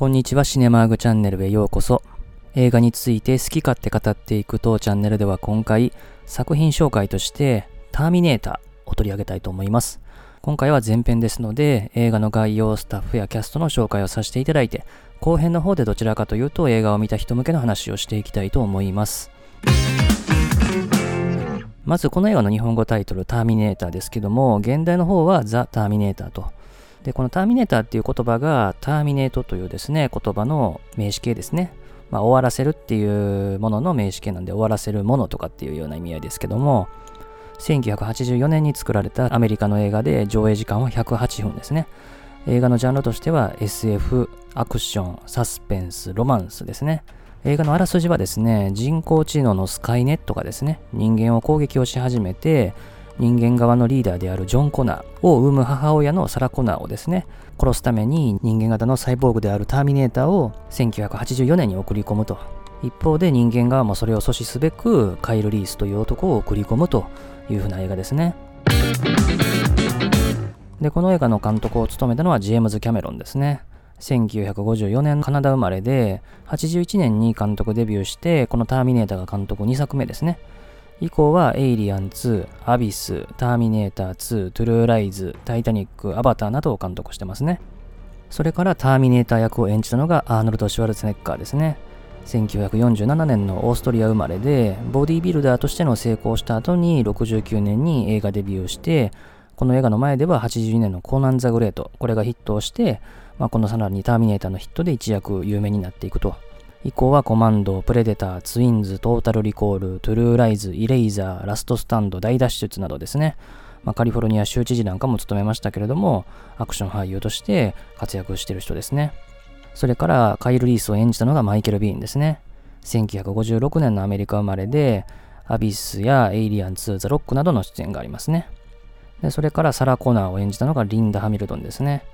こんにちは、シネマーグチャンネルへようこそ。映画について好き勝手語っていく当チャンネルでは今回、作品紹介として、ターミネーターを取り上げたいと思います。今回は前編ですので、映画の概要、スタッフやキャストの紹介をさせていただいて、後編の方でどちらかというと映画を見た人向けの話をしていきたいと思います。まずこの映画の日本語タイトル、ターミネーターですけども、現代の方はザ・ターミネーターと。で、このターミネーターっていう言葉が、ターミネートというですね、言葉の名詞形ですね。まあ、終わらせるっていうものの名詞形なんで、終わらせるものとかっていうような意味合いですけども、1984年に作られたアメリカの映画で上映時間は108分ですね。映画のジャンルとしては SF、アクション、サスペンス、ロマンスですね。映画のあらすじはですね、人工知能のスカイネットがですね、人間を攻撃をし始めて、人間側のリーダーであるジョン・コナーを生む母親のサラ・コナーをですね、殺すために人間型のサイボーグであるターミネーターを1984年に送り込むと。一方で人間側もそれを阻止すべくカイル・リースという男を送り込むというふうな映画ですね。で、この映画の監督を務めたのはジェームズ・キャメロンですね。1954年カナダ生まれで、81年に監督デビューして、このターミネーターが監督2作目ですね。以降はエイリアン2、アビス、ターミネーター2、トゥルーライズ、タイタニック、アバターなどを監督してますね。それからターミネーター役を演じたのがアーノルド・シュワルツネッカーですね。1947年のオーストリア生まれで、ボディービルダーとしての成功した後に69年に映画デビューして、この映画の前では82年のコーナン・ザ・グレート、これがヒットをして、まあ、このさらにターミネーターのヒットで一躍有名になっていくと。以降はコマンド、プレデター、ツインズ、トータルリコール、トゥルーライズ、イレイザー、ラストスタンド、大脱出などですね。まあ、カリフォルニア州知事なんかも務めましたけれども、アクション俳優として活躍している人ですね。それからカイル・リースを演じたのがマイケル・ビーンですね。1956年のアメリカ生まれで、アビスやエイリアン2、ザ・ロックなどの出演がありますね。でそれからサラ・コナーを演じたのがリンダ・ハミルトンですね。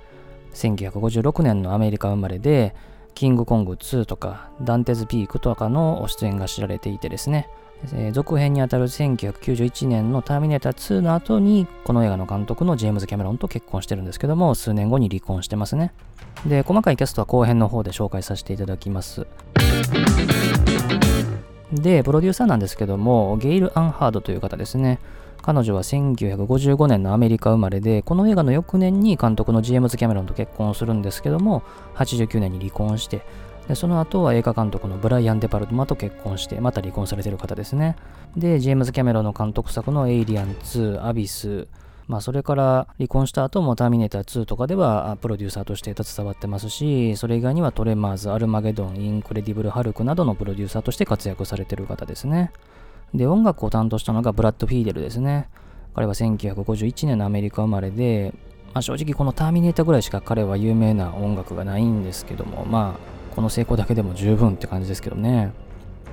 1956年のアメリカ生まれで、キングコング2とか、ダンテズ・ピークとかの出演が知られていてですね、えー、続編にあたる1991年のターミネーター2の後に、この映画の監督のジェームズ・キャメロンと結婚してるんですけども、数年後に離婚してますね。で、細かいキャストは後編の方で紹介させていただきます。で、プロデューサーなんですけども、ゲイル・アンハードという方ですね。彼女は1955年のアメリカ生まれで、この映画の翌年に監督のジェームズ・キャメロンと結婚するんですけども、89年に離婚して、でその後は映画監督のブライアン・デ・パルマと結婚して、また離婚されてる方ですね。で、ジェームズ・キャメロンの監督作のエイリアン2、アビス、まあ、それから離婚した後もターミネーター2とかではプロデューサーとして携わってますし、それ以外にはトレマーズ、アルマゲドン、インクレディブル・ハルクなどのプロデューサーとして活躍されてる方ですね。で、音楽を担当したのがブラッド・フィーデルですね。彼は1951年のアメリカ生まれで、まあ、正直このターミネーターぐらいしか彼は有名な音楽がないんですけども、まあ、この成功だけでも十分って感じですけどね。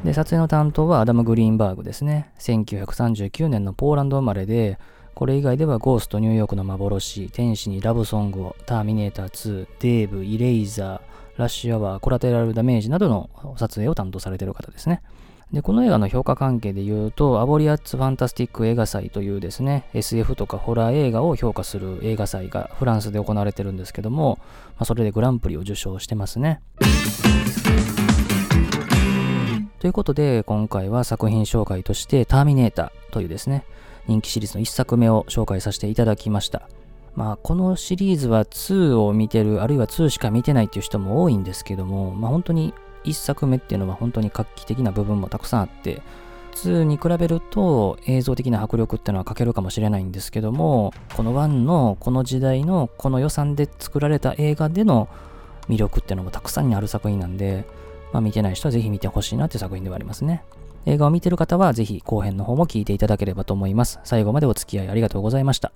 で、撮影の担当はアダム・グリーンバーグですね。1939年のポーランド生まれで、これ以外ではゴーストニューヨークの幻、天使にラブソングを、ターミネーター2、デーブ、イレイザー、ラッシュアワー、コラテラルダメージなどの撮影を担当されている方ですね。で、この映画の評価関係で言うと、アボリアッツ・ファンタスティック映画祭というですね、SF とかホラー映画を評価する映画祭がフランスで行われてるんですけども、まあ、それでグランプリを受賞してますね。ということで、今回は作品紹介として、ターミネーターというですね、人気シリーズの1作目を紹介させていただきました。まあ、このシリーズは2を見てる、あるいは2しか見てないっていう人も多いんですけども、まあ、本当に1作目っていうのは本当に画期的な部分もたくさんあって、2に比べると映像的な迫力っていうのは欠けるかもしれないんですけども、この1のこの時代のこの予算で作られた映画での魅力っていうのもたくさんにある作品なんで、まあ、見てない人はぜひ見てほしいなって作品ではありますね。映画を見てる方はぜひ後編の方も聞いていただければと思います。最後までお付き合いありがとうございました。